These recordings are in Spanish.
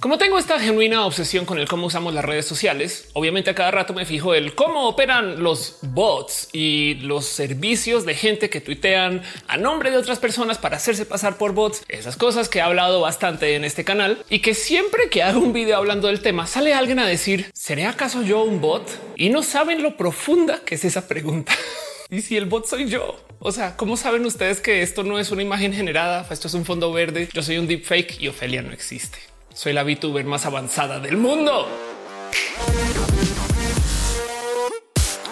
Como tengo esta genuina obsesión con el cómo usamos las redes sociales, obviamente a cada rato me fijo el cómo operan los bots y los servicios de gente que tuitean a nombre de otras personas para hacerse pasar por bots. Esas cosas que he hablado bastante en este canal y que siempre que hago un video hablando del tema sale alguien a decir ¿seré acaso yo un bot? Y no saben lo profunda que es esa pregunta. y si el bot soy yo, o sea, ¿cómo saben ustedes que esto no es una imagen generada? Esto es un fondo verde. Yo soy un deepfake y Ofelia no existe. Soy la VTuber más avanzada del mundo.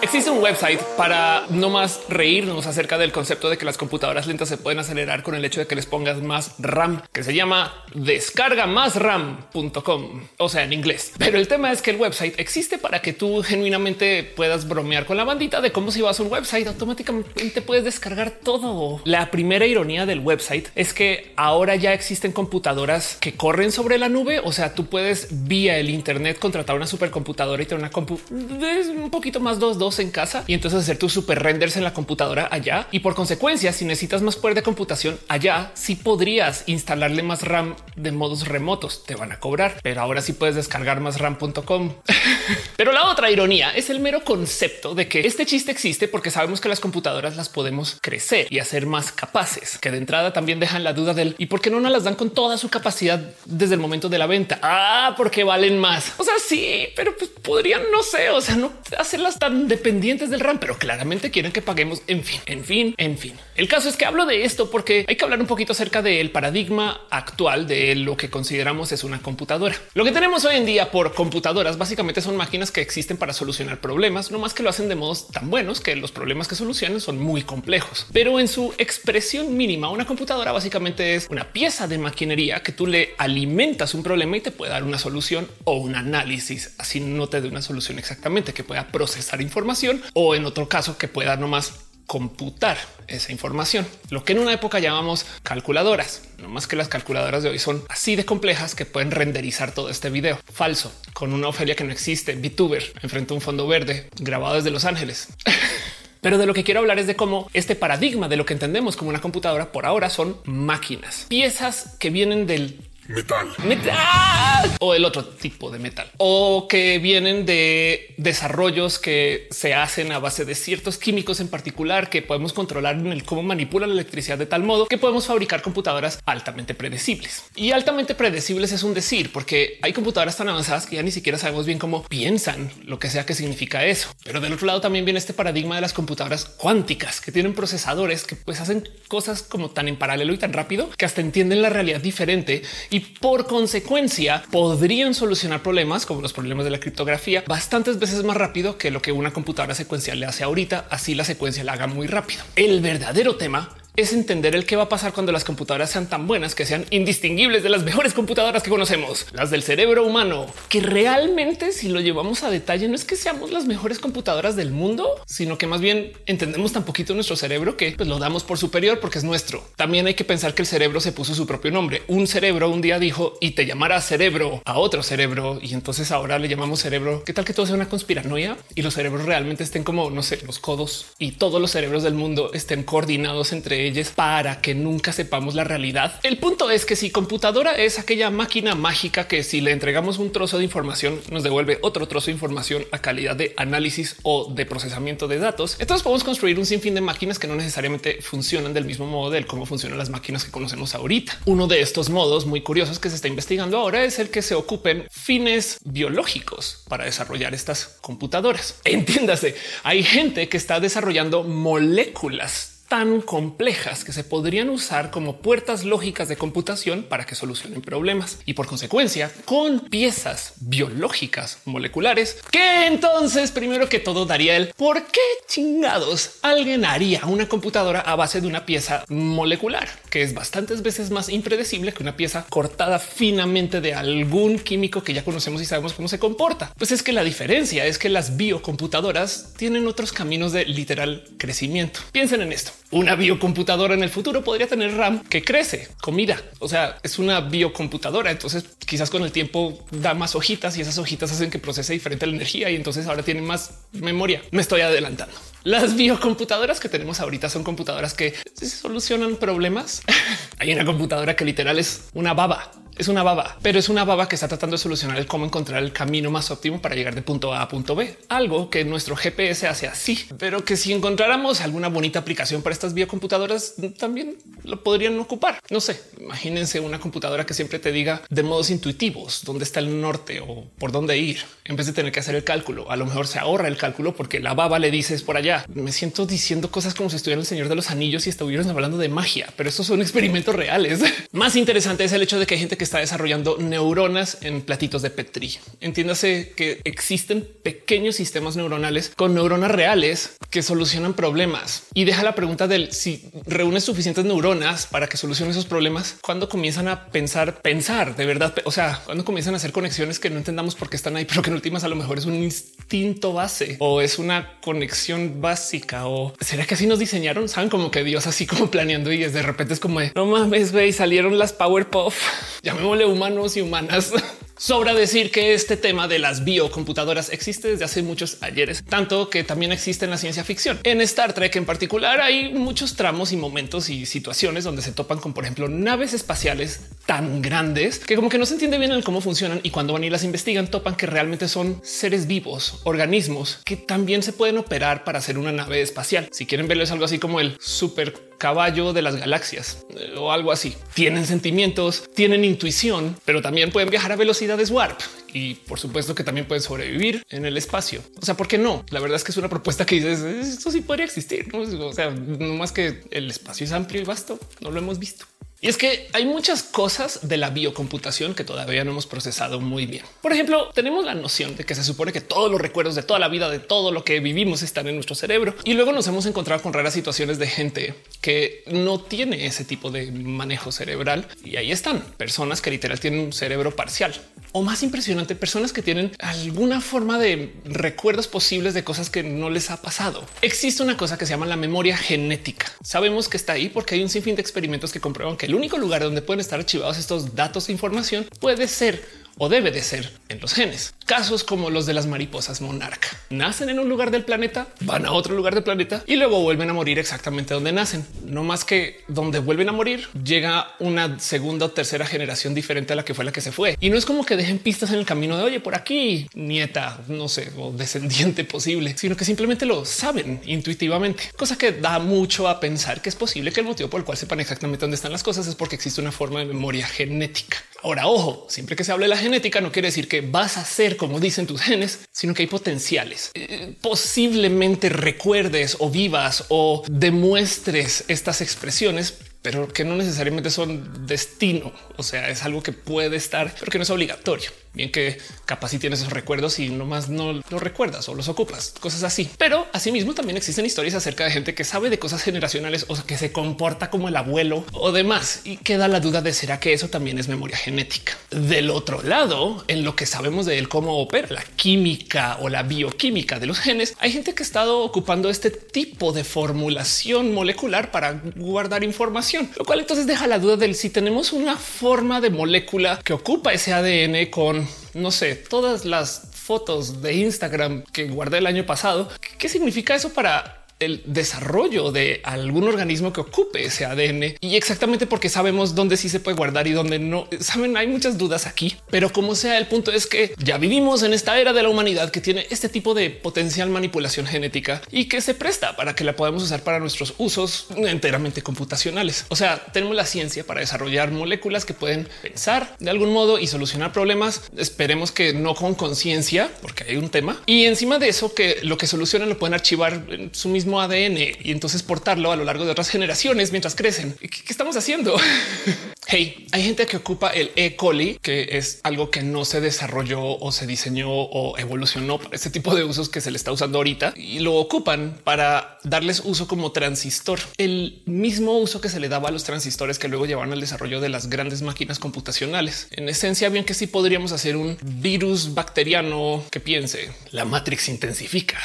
Existe un website para no más reírnos acerca del concepto de que las computadoras lentas se pueden acelerar con el hecho de que les pongas más RAM, que se llama descarga más ram.com, o sea, en inglés. Pero el tema es que el website existe para que tú genuinamente puedas bromear con la bandita de cómo si vas a un website automáticamente puedes descargar todo. La primera ironía del website es que ahora ya existen computadoras que corren sobre la nube. O sea, tú puedes vía el Internet contratar una supercomputadora y tener una compu un poquito más dos en casa y entonces hacer tus super renders en la computadora allá. Y por consecuencia, si necesitas más poder de computación allá, sí podrías instalarle más RAM de modos remotos. Te van a cobrar, pero ahora sí puedes descargar más RAM.com. pero la otra ironía es el mero concepto de que este chiste existe porque sabemos que las computadoras las podemos crecer y hacer más capaces, que de entrada también dejan la duda del y por qué no nos las dan con toda su capacidad desde el momento de la venta. Ah, porque valen más. O sea, sí, pero pues podrían, no sé, o sea, no hacerlas tan de dependientes del RAM, pero claramente quieren que paguemos. En fin, en fin, en fin. El caso es que hablo de esto porque hay que hablar un poquito acerca del paradigma actual de lo que consideramos es una computadora. Lo que tenemos hoy en día por computadoras básicamente son máquinas que existen para solucionar problemas, no más que lo hacen de modos tan buenos que los problemas que solucionan son muy complejos. Pero en su expresión mínima, una computadora básicamente es una pieza de maquinería que tú le alimentas un problema y te puede dar una solución o un análisis. Así no te dé una solución exactamente que pueda procesar información o en otro caso que pueda nomás computar esa información, lo que en una época llamamos calculadoras. No más que las calculadoras de hoy son así de complejas que pueden renderizar todo este video falso con una Ofelia que no existe, VTuber enfrente a un fondo verde grabado desde Los Ángeles. Pero de lo que quiero hablar es de cómo este paradigma de lo que entendemos como una computadora por ahora son máquinas, piezas que vienen del metal. metal o el otro tipo de metal o que vienen de desarrollos que se hacen a base de ciertos químicos en particular que podemos controlar en el cómo manipula la electricidad de tal modo que podemos fabricar computadoras altamente predecibles y altamente predecibles es un decir porque hay computadoras tan avanzadas que ya ni siquiera sabemos bien cómo piensan lo que sea que significa eso. Pero del otro lado también viene este paradigma de las computadoras cuánticas que tienen procesadores que pues hacen cosas como tan en paralelo y tan rápido que hasta entienden la realidad diferente y y por consecuencia podrían solucionar problemas como los problemas de la criptografía bastantes veces más rápido que lo que una computadora secuencial le hace ahorita. Así la secuencia la haga muy rápido. El verdadero tema es entender el qué va a pasar cuando las computadoras sean tan buenas que sean indistinguibles de las mejores computadoras que conocemos, las del cerebro humano, que realmente si lo llevamos a detalle no es que seamos las mejores computadoras del mundo, sino que más bien entendemos tan poquito nuestro cerebro que pues, lo damos por superior porque es nuestro. También hay que pensar que el cerebro se puso su propio nombre. Un cerebro un día dijo y te llamará cerebro a otro cerebro y entonces ahora le llamamos cerebro. ¿Qué tal que todo sea una conspiranoia y los cerebros realmente estén como no sé, los codos y todos los cerebros del mundo estén coordinados entre para que nunca sepamos la realidad. El punto es que si computadora es aquella máquina mágica que si le entregamos un trozo de información nos devuelve otro trozo de información a calidad de análisis o de procesamiento de datos, entonces podemos construir un sinfín de máquinas que no necesariamente funcionan del mismo modo del cómo funcionan las máquinas que conocemos ahorita. Uno de estos modos muy curiosos que se está investigando ahora es el que se ocupen fines biológicos para desarrollar estas computadoras. Entiéndase, hay gente que está desarrollando moléculas tan complejas que se podrían usar como puertas lógicas de computación para que solucionen problemas y por consecuencia con piezas biológicas moleculares que entonces primero que todo daría el por qué chingados alguien haría una computadora a base de una pieza molecular que es bastantes veces más impredecible que una pieza cortada finamente de algún químico que ya conocemos y sabemos cómo se comporta. Pues es que la diferencia es que las biocomputadoras tienen otros caminos de literal crecimiento. Piensen en esto. Una biocomputadora en el futuro podría tener RAM que crece comida. O sea, es una biocomputadora. Entonces quizás con el tiempo da más hojitas y esas hojitas hacen que procese diferente la energía y entonces ahora tiene más memoria. Me estoy adelantando. Las biocomputadoras que tenemos ahorita son computadoras que solucionan problemas. Hay una computadora que literal es una baba Es una baba, pero es una baba que está tratando de solucionar el cómo encontrar el camino más óptimo para llegar de punto A a punto B. Algo que nuestro GPS hace así, pero que si encontráramos alguna bonita aplicación para estas biocomputadoras, también lo podrían ocupar. No sé, imagínense una computadora que siempre te diga de modos intuitivos dónde está el norte o por dónde ir, en vez de tener que hacer el cálculo. A lo mejor se ahorra el cálculo porque la baba le dices por allá. Me siento diciendo cosas como si estuviera el Señor de los Anillos y estuvieran hablando de magia, pero estos son experimentos reales. Más interesante es el hecho de que hay gente que está desarrollando neuronas en platitos de Petri. Entiéndase que existen pequeños sistemas neuronales con neuronas reales que solucionan problemas. Y deja la pregunta del si reúnes suficientes neuronas para que solucione esos problemas, cuando comienzan a pensar, pensar de verdad, o sea, cuando comienzan a hacer conexiones que no entendamos por qué están ahí, pero que en últimas a lo mejor es un instinto base o es una conexión básica o será que así nos diseñaron? Saben como que Dios así como planeando y es de repente es como no mames, güey, salieron las Powerpuff, llamémosle humanos y humanas. Sobra decir que este tema de las biocomputadoras existe desde hace muchos ayeres, tanto que también existe en la ciencia ficción. En Star Trek en particular hay muchos tramos y momentos y situaciones donde se topan con, por ejemplo, naves espaciales tan grandes que como que no se entiende bien el cómo funcionan y cuando van y las investigan topan que realmente son seres vivos, organismos que también se pueden operar para hacer una nave espacial. Si quieren verles algo así como el super caballo de las galaxias eh, o algo así. Tienen sentimientos, tienen intuición, pero también pueden viajar a velocidades warp y por supuesto que también pueden sobrevivir en el espacio. O sea, ¿por qué no? La verdad es que es una propuesta que dices esto sí podría existir. O sea, no más que el espacio es amplio y vasto. No lo hemos visto. Y es que hay muchas cosas de la biocomputación que todavía no hemos procesado muy bien. Por ejemplo, tenemos la noción de que se supone que todos los recuerdos de toda la vida, de todo lo que vivimos están en nuestro cerebro. Y luego nos hemos encontrado con raras situaciones de gente que no tiene ese tipo de manejo cerebral. Y ahí están personas que literal tienen un cerebro parcial o más impresionante, personas que tienen alguna forma de recuerdos posibles de cosas que no les ha pasado. Existe una cosa que se llama la memoria genética. Sabemos que está ahí porque hay un sinfín de experimentos que comprueban que el único lugar donde pueden estar archivados estos datos e información puede ser o debe de ser en los genes. Casos como los de las mariposas monarca. Nacen en un lugar del planeta, van a otro lugar del planeta y luego vuelven a morir exactamente donde nacen. No más que donde vuelven a morir llega una segunda o tercera generación diferente a la que fue la que se fue. Y no es como que dejen pistas en el camino de oye por aquí, nieta, no sé, o descendiente posible, sino que simplemente lo saben intuitivamente, cosa que da mucho a pensar que es posible que el motivo por el cual sepan exactamente dónde están las cosas es porque existe una forma de memoria genética. Ahora, ojo, siempre que se hable de la genética no quiere decir que vas a ser como dicen tus genes, sino que hay potenciales. Eh, posiblemente recuerdes o vivas o demuestres estas expresiones pero que no necesariamente son destino. O sea, es algo que puede estar, pero que no es obligatorio. Bien que capaz si tienes esos recuerdos y nomás no los recuerdas o los ocupas, cosas así. Pero asimismo también existen historias acerca de gente que sabe de cosas generacionales o que se comporta como el abuelo o demás y queda la duda de será que eso también es memoria genética. Del otro lado, en lo que sabemos de él cómo opera la química o la bioquímica de los genes, hay gente que ha estado ocupando este tipo de formulación molecular para guardar información, lo cual entonces deja la duda del si tenemos una forma de molécula que ocupa ese ADN con no sé, todas las fotos de Instagram que guardé el año pasado. ¿Qué significa eso para el desarrollo de algún organismo que ocupe ese ADN y exactamente porque sabemos dónde sí se puede guardar y dónde no. Saben, hay muchas dudas aquí, pero como sea, el punto es que ya vivimos en esta era de la humanidad que tiene este tipo de potencial manipulación genética y que se presta para que la podamos usar para nuestros usos enteramente computacionales. O sea, tenemos la ciencia para desarrollar moléculas que pueden pensar de algún modo y solucionar problemas. Esperemos que no con conciencia, porque hay un tema y encima de eso que lo que solucionan lo pueden archivar en su mismo ADN y entonces portarlo a lo largo de otras generaciones mientras crecen. ¿Qué, estamos haciendo? hey, hay gente que ocupa el E. coli, que es algo que no se desarrolló o se diseñó o evolucionó para este tipo de usos que se le está usando ahorita y lo ocupan para darles uso como transistor. El mismo uso que se le daba a los transistores que luego llevaron al desarrollo de las grandes máquinas computacionales. En esencia, bien que sí podríamos hacer un virus bacteriano que piense la Matrix intensifica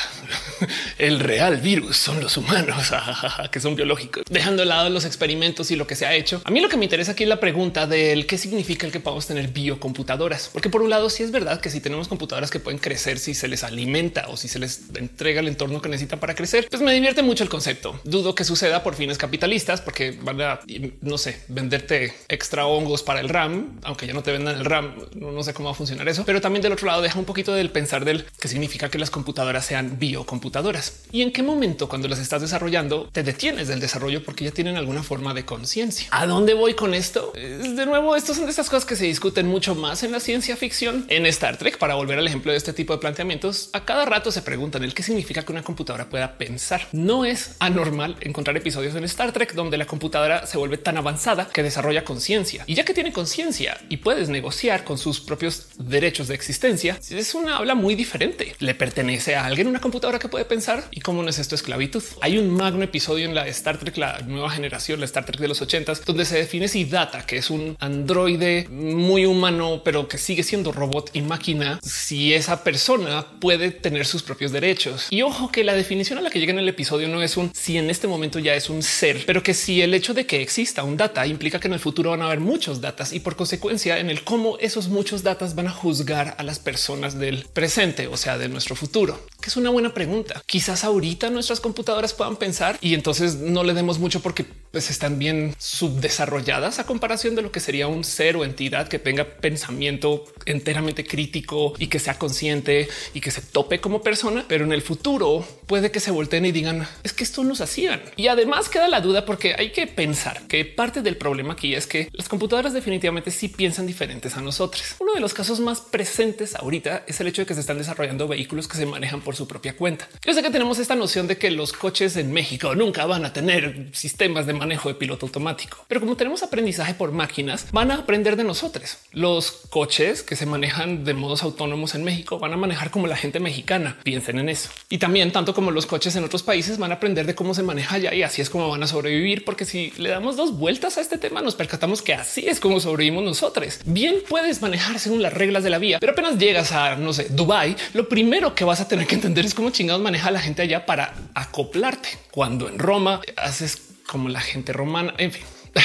el real virus son los humanos que son biológicos, dejando de lado los experimentos y lo que se ha hecho. A mí lo que me interesa aquí es la pregunta del qué significa el que podamos tener biocomputadoras, porque por un lado sí es verdad que si tenemos computadoras que pueden crecer si se les alimenta o si se les entrega el entorno que necesitan para crecer, pues me divierte mucho el concepto. Dudo que suceda por fines capitalistas porque van a, no sé, venderte extra hongos para el RAM, aunque ya no te vendan el RAM, no sé cómo va a funcionar eso, pero también del otro lado deja un poquito del pensar del que significa que las computadoras sean biocomputadoras y en qué momento cuando las estás desarrollando te detienes del desarrollo porque ya tienen alguna forma de conciencia. ¿A dónde voy con esto? De nuevo, estos son de estas cosas que se discuten mucho más en la ciencia ficción. En Star Trek, para volver al ejemplo de este tipo de planteamientos, a cada rato se preguntan el qué significa que una computadora pueda pensar. No es anormal encontrar episodios en Star Trek donde la computadora se vuelve tan avanzada que desarrolla conciencia y ya que tiene conciencia y puedes negociar con sus propios derechos de existencia, es una habla muy diferente. Le pertenece a alguien una computadora que puede pensar y cómo no es esto esclavitud. Hay un magno episodio en la Star Trek, la nueva generación, la Star Trek de los ochentas, donde se define si Data, que es un androide muy humano, pero que sigue siendo robot y máquina, si esa persona puede tener sus propios derechos. Y ojo que la definición a la que llega en el episodio no es un si en este momento ya es un ser, pero que si el hecho de que exista un data implica que en el futuro van a haber muchos datas y por consecuencia en el cómo esos muchos datas van a juzgar a las personas del presente, o sea, de nuestro futuro, que es una buena pregunta. Quizás ahorita nuestras computadoras puedan pensar y entonces no le demos mucho porque pues, están bien subdesarrolladas a comparación de lo que sería un ser o entidad que tenga pensamiento enteramente crítico y que sea consciente y que se tope como persona. Pero en el futuro puede que se volteen y digan es que esto nos hacían. Y además queda la duda porque hay que pensar que parte del problema aquí es que las computadoras definitivamente sí piensan diferentes a nosotros. Uno de los casos más presentes ahorita es el hecho de que se están desarrollando vehículos que se manejan por su propia cuenta. Yo sé que tenemos esta noción de que los coches en México nunca van a tener sistemas de manejo de piloto automático, pero como tenemos aprendizaje por máquinas, van a aprender de nosotros. Los coches que se manejan de modos autónomos en México van a manejar como la gente mexicana. Piensen en eso. Y también tanto como los coches en otros países van a aprender de cómo se maneja allá y así es como van a sobrevivir, porque si le damos dos vueltas a este tema, nos percatamos que así es como sobrevivimos nosotros. Bien puedes manejar según las reglas de la vía, pero apenas llegas a, no sé, Dubai, lo primero que vas a tener que entender es cómo chingados maneja la gente allá para acoplarte. Cuando en Roma haces como la gente romana, en fin.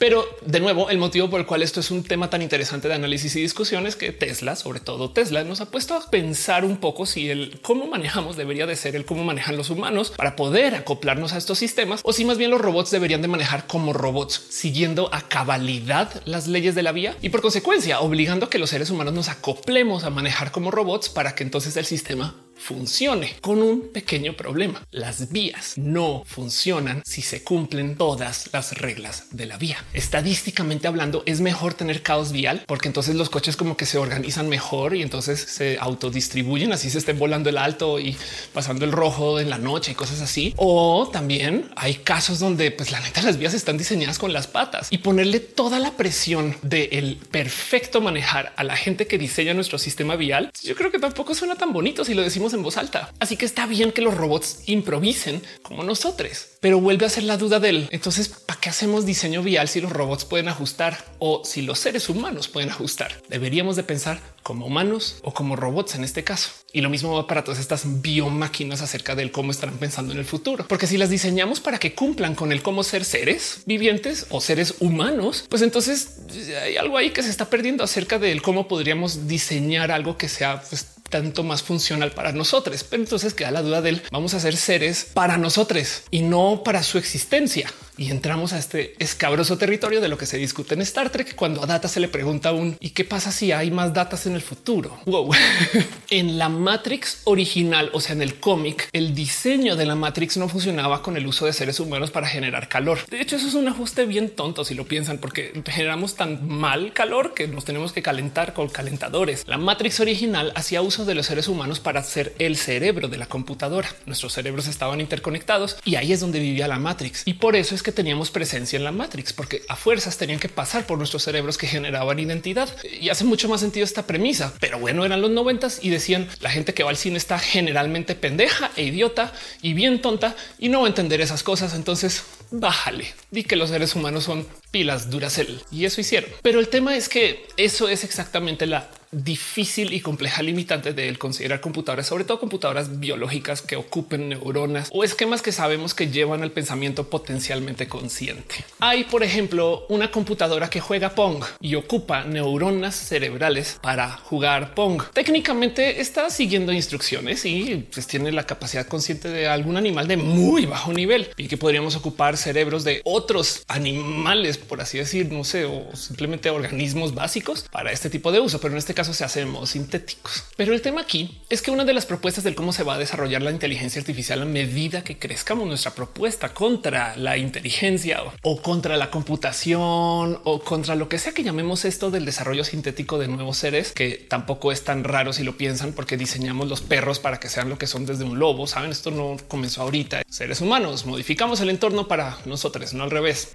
Pero de nuevo, el motivo por el cual esto es un tema tan interesante de análisis y discusión es que Tesla, sobre todo Tesla, nos ha puesto a pensar un poco si el cómo manejamos debería de ser el cómo manejan los humanos para poder acoplarnos a estos sistemas o si más bien los robots deberían de manejar como robots, siguiendo a cabalidad las leyes de la vía y por consecuencia obligando a que los seres humanos nos acoplemos a manejar como robots para que entonces el sistema funcione con un pequeño problema. Las vías no funcionan si se cumplen todas las reglas de la vía. Estadísticamente hablando, es mejor tener caos vial porque entonces los coches como que se organizan mejor y entonces se autodistribuyen, así se estén volando el alto y pasando el rojo en la noche y cosas así. O también hay casos donde pues la neta las vías están diseñadas con las patas y ponerle toda la presión del perfecto manejar a la gente que diseña nuestro sistema vial. Yo creo que tampoco suena tan bonito si lo decimos en voz alta. Así que está bien que los robots improvisen como nosotros, pero vuelve a ser la duda del entonces para qué hacemos diseño vial si los robots pueden ajustar o si los seres humanos pueden ajustar. Deberíamos de pensar como humanos o como robots en este caso. Y lo mismo va para todas estas biomáquinas acerca del cómo estarán pensando en el futuro, porque si las diseñamos para que cumplan con el cómo ser seres vivientes o seres humanos, pues entonces hay algo ahí que se está perdiendo acerca del cómo podríamos diseñar algo que sea pues, tanto más funcional para nosotros. Pero entonces queda la duda del vamos a ser seres para nosotros y no para su existencia. Y entramos a este escabroso territorio de lo que se discute en Star Trek cuando a Data se le pregunta un ¿y qué pasa si hay más datas en el futuro? Wow. en la Matrix original, o sea, en el cómic, el diseño de la Matrix no funcionaba con el uso de seres humanos para generar calor. De hecho, eso es un ajuste bien tonto si lo piensan, porque generamos tan mal calor que nos tenemos que calentar con calentadores. La Matrix original hacía uso de los seres humanos para ser el cerebro de la computadora. Nuestros cerebros estaban interconectados y ahí es donde vivía la Matrix. Y por eso es que teníamos presencia en la Matrix, porque a fuerzas tenían que pasar por nuestros cerebros que generaban identidad. Y hace mucho más sentido esta premisa. Pero bueno, eran los noventas y decían la gente que va al cine está generalmente pendeja e idiota y bien tonta y no va a entender esas cosas. Entonces bájale, di que los seres humanos son pilas Duracell y eso hicieron. Pero el tema es que eso es exactamente la difícil y compleja limitante de considerar computadoras, sobre todo computadoras biológicas que ocupen neuronas o esquemas que sabemos que llevan al pensamiento potencialmente consciente. Hay, por ejemplo, una computadora que juega Pong y ocupa neuronas cerebrales para jugar Pong. Técnicamente está siguiendo instrucciones y pues, tiene la capacidad consciente de algún animal de muy bajo nivel y que podríamos ocupar cerebros de otros animales, por así decir, no sé, o simplemente organismos básicos para este tipo de uso, pero en este caso se hacen sintéticos. Pero el tema aquí es que una de las propuestas del cómo se va a desarrollar la inteligencia artificial a medida que crezcamos nuestra propuesta contra la inteligencia o contra la computación o contra lo que sea que llamemos esto del desarrollo sintético de nuevos seres, que tampoco es tan raro si lo piensan, porque diseñamos los perros para que sean lo que son desde un lobo. Saben, esto no comenzó ahorita. Seres humanos modificamos el entorno para nosotros, no al revés.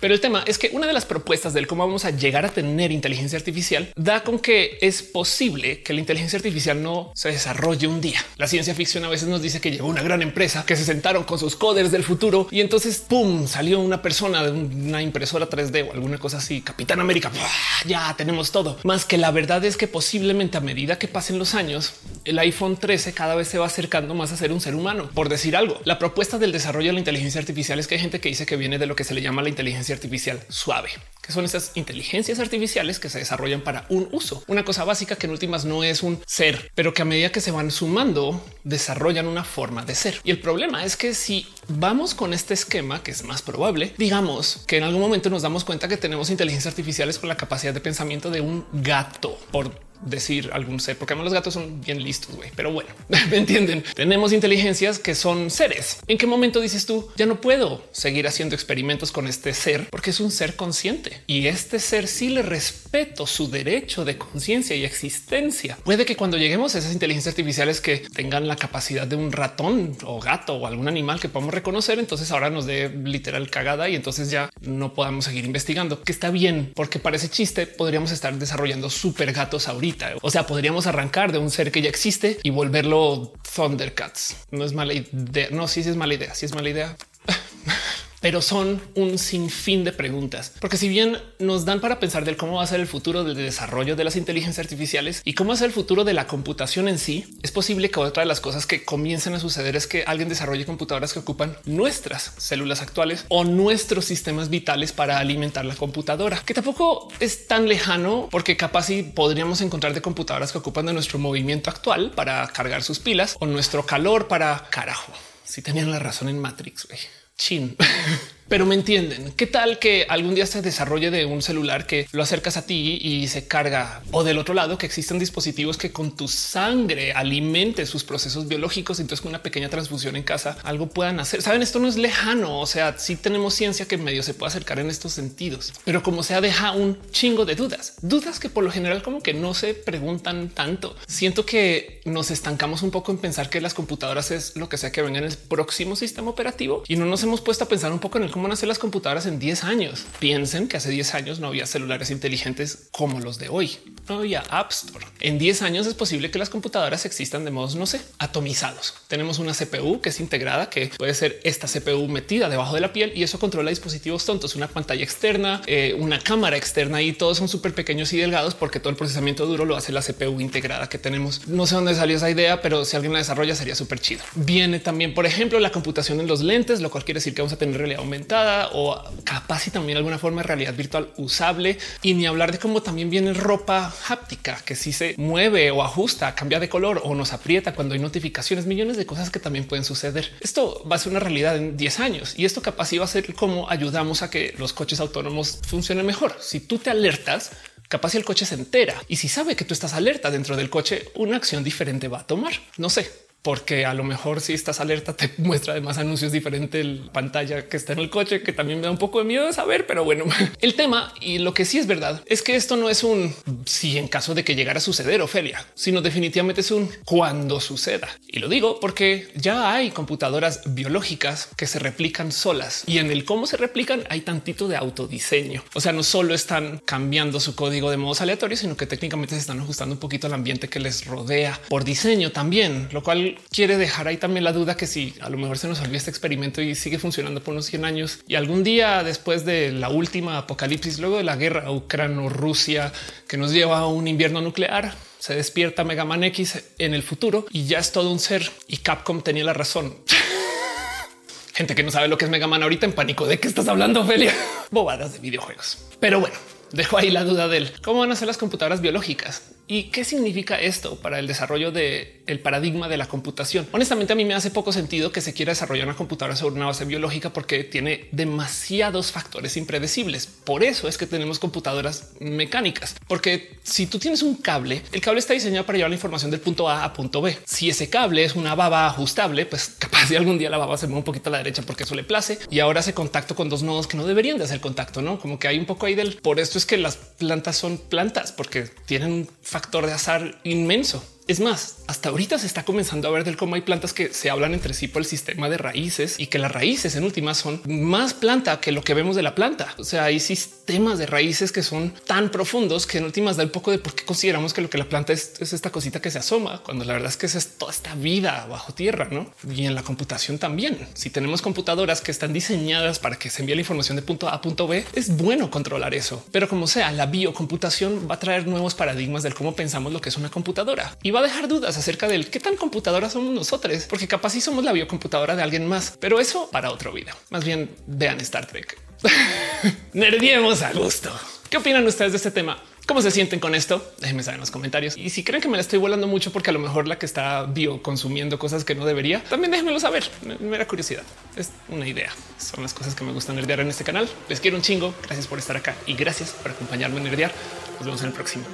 Pero el tema es que una de las propuestas del cómo vamos a llegar a tener inteligencia artificial da con que es posible que la inteligencia artificial no se desarrolle un día. La ciencia ficción a veces nos dice que llegó una gran empresa que se sentaron con sus coders del futuro y entonces pum salió una persona de una impresora 3D o alguna cosa así. Capitán América, ya tenemos todo. Más que la verdad es que posiblemente a medida que pasen los años, el iPhone 13 cada vez se va acercando más a ser un ser humano. Por decir algo, la propuesta del desarrollo de la inteligencia artificial es que hay gente que dice que viene de lo que se le llama la inteligencia artificial suave, que son esas inteligencias artificiales que se desarrollan para un uso. Una cosa básica que en últimas no es un ser, pero que a medida que se van sumando, desarrollan una forma de ser. Y el problema es que si vamos con este esquema, que es más probable, digamos que en algún momento nos damos cuenta que tenemos inteligencias artificiales con la capacidad de pensamiento de un gato, por decir algún ser, porque los gatos son bien listos, güey. Pero bueno, me entienden. Tenemos inteligencias que son seres. ¿En qué momento dices tú ya no puedo seguir haciendo experimentos con este ser porque es un ser consciente y este ser sí le respeto su derecho de conciencia y existencia? Puede que cuando lleguemos a esas inteligencias artificiales que tengan la capacidad de un ratón o gato o algún animal que podamos reconocer, entonces ahora nos dé literal cagada y entonces ya no podamos seguir investigando, que está bien, porque parece chiste podríamos estar desarrollando super gatos ahorita o sea, podríamos arrancar de un ser que ya existe y volverlo Thundercats. No es mala idea. No, sí, sí es mala idea. Si es mala idea. pero son un sinfín de preguntas, porque si bien nos dan para pensar del cómo va a ser el futuro del desarrollo de las inteligencias artificiales y cómo ser el futuro de la computación en sí, es posible que otra de las cosas que comiencen a suceder es que alguien desarrolle computadoras que ocupan nuestras células actuales o nuestros sistemas vitales para alimentar la computadora, que tampoco es tan lejano porque capaz si podríamos encontrar de computadoras que ocupan de nuestro movimiento actual para cargar sus pilas o nuestro calor para carajo. Si tenían la razón en Matrix, 亲。Pero me entienden. ¿Qué tal que algún día se desarrolle de un celular que lo acercas a ti y se carga? O del otro lado, que existen dispositivos que con tu sangre alimente sus procesos biológicos. Entonces, con una pequeña transfusión en casa, algo puedan hacer. Saben, esto no es lejano. O sea, sí tenemos ciencia que medio se puede acercar en estos sentidos, pero como sea, deja un chingo de dudas, dudas que por lo general, como que no se preguntan tanto. Siento que nos estancamos un poco en pensar que las computadoras es lo que sea que venga en el próximo sistema operativo y no nos hemos puesto a pensar un poco en el cómo nacer las computadoras en 10 años. Piensen que hace 10 años no había celulares inteligentes como los de hoy. No había App Store. En 10 años es posible que las computadoras existan de modos, no sé, atomizados. Tenemos una CPU que es integrada, que puede ser esta CPU metida debajo de la piel y eso controla dispositivos tontos, una pantalla externa, eh, una cámara externa y todos son súper pequeños y delgados porque todo el procesamiento duro lo hace la CPU integrada que tenemos. No sé dónde salió esa idea, pero si alguien la desarrolla sería súper chido. Viene también, por ejemplo, la computación en los lentes, lo cual quiere decir que vamos a tener realidad aumentada o capaz y también alguna forma de realidad virtual usable y ni hablar de cómo también viene ropa háptica que si se mueve o ajusta, cambia de color o nos aprieta cuando hay notificaciones, millones de cosas que también pueden suceder. Esto va a ser una realidad en 10 años y esto capaz iba a ser cómo ayudamos a que los coches autónomos funcionen mejor. Si tú te alertas, capaz si el coche se entera y si sabe que tú estás alerta dentro del coche, una acción diferente va a tomar. No sé, porque a lo mejor si estás alerta te muestra además anuncios diferentes la pantalla que está en el coche, que también me da un poco de miedo saber, pero bueno, el tema y lo que sí es verdad es que esto no es un si en caso de que llegara a suceder, Ofelia, sino definitivamente es un cuando suceda. Y lo digo porque ya hay computadoras biológicas que se replican solas y en el cómo se replican hay tantito de autodiseño. O sea, no solo están cambiando su código de modos aleatorios, sino que técnicamente se están ajustando un poquito al ambiente que les rodea por diseño también, lo cual quiere dejar ahí también la duda que si a lo mejor se nos olvidó este experimento y sigue funcionando por unos 100 años y algún día después de la última apocalipsis, luego de la guerra ucrano-rusia que nos lleva a un invierno nuclear, se despierta Mega Man X en el futuro y ya es todo un ser y Capcom tenía la razón. Gente que no sabe lo que es Mega Man ahorita en pánico de qué estás hablando, Ophelia. Bobadas de videojuegos. Pero bueno, dejo ahí la duda del cómo van a ser las computadoras biológicas y qué significa esto para el desarrollo de el paradigma de la computación. Honestamente, a mí me hace poco sentido que se quiera desarrollar una computadora sobre una base biológica porque tiene demasiados factores impredecibles. Por eso es que tenemos computadoras mecánicas, porque si tú tienes un cable, el cable está diseñado para llevar la información del punto A a punto B. Si ese cable es una baba ajustable, pues capaz de algún día la baba se mueve un poquito a la derecha porque eso le place y ahora hace contacto con dos nodos que no deberían de hacer contacto, no como que hay un poco ahí del por esto es que las plantas son plantas porque tienen factor de azar inmenso. Es más, hasta ahorita se está comenzando a ver del cómo hay plantas que se hablan entre sí por el sistema de raíces y que las raíces en últimas son más planta que lo que vemos de la planta. O sea, hay sistemas de raíces que son tan profundos que en últimas da un poco de por qué consideramos que lo que la planta es, es esta cosita que se asoma, cuando la verdad es que es toda esta vida bajo tierra, ¿no? Y en la computación también. Si tenemos computadoras que están diseñadas para que se envíe la información de punto A a punto B, es bueno controlar eso. Pero como sea, la biocomputación va a traer nuevos paradigmas del cómo pensamos lo que es una computadora y va a dejar dudas acerca del qué tan computadora somos nosotros, porque capaz si somos la biocomputadora de alguien más, pero eso para otro video. Más bien vean Star Trek. Nerdiemos a gusto. ¿Qué opinan ustedes de este tema? ¿Cómo se sienten con esto? Déjenme saber en los comentarios. Y si creen que me la estoy volando mucho porque a lo mejor la que está bio consumiendo cosas que no debería, también déjenmelo saber. Me da curiosidad. Es una idea. Son las cosas que me gustan nerdear en este canal. Les quiero un chingo. Gracias por estar acá y gracias por acompañarme en nerdear. Nos vemos en el próximo.